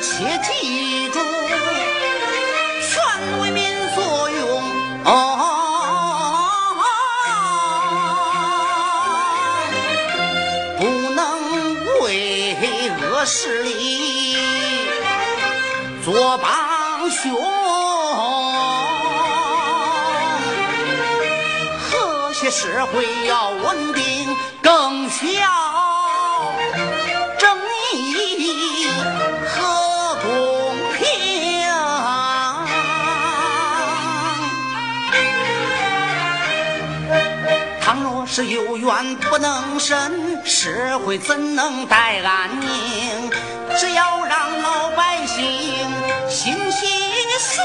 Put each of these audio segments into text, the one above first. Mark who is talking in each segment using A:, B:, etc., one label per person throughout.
A: 且记住，全为民所用。不能为恶势力做帮凶。和谐社会要稳定，更。是有冤不能伸，社会怎能待安宁？只要让老百姓心息顺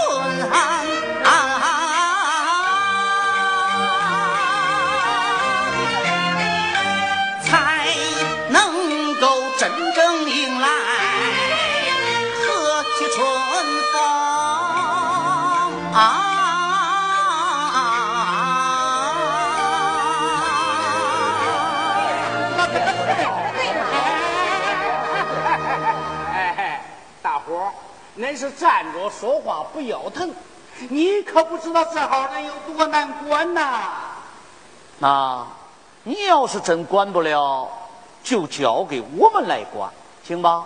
A: 才能够真正迎来和气春风啊！
B: 伙，恁是站着说话不腰疼，你可不知道这号人有多难管呐。
A: 那你要是真管不了，就交给我们来管，行吧？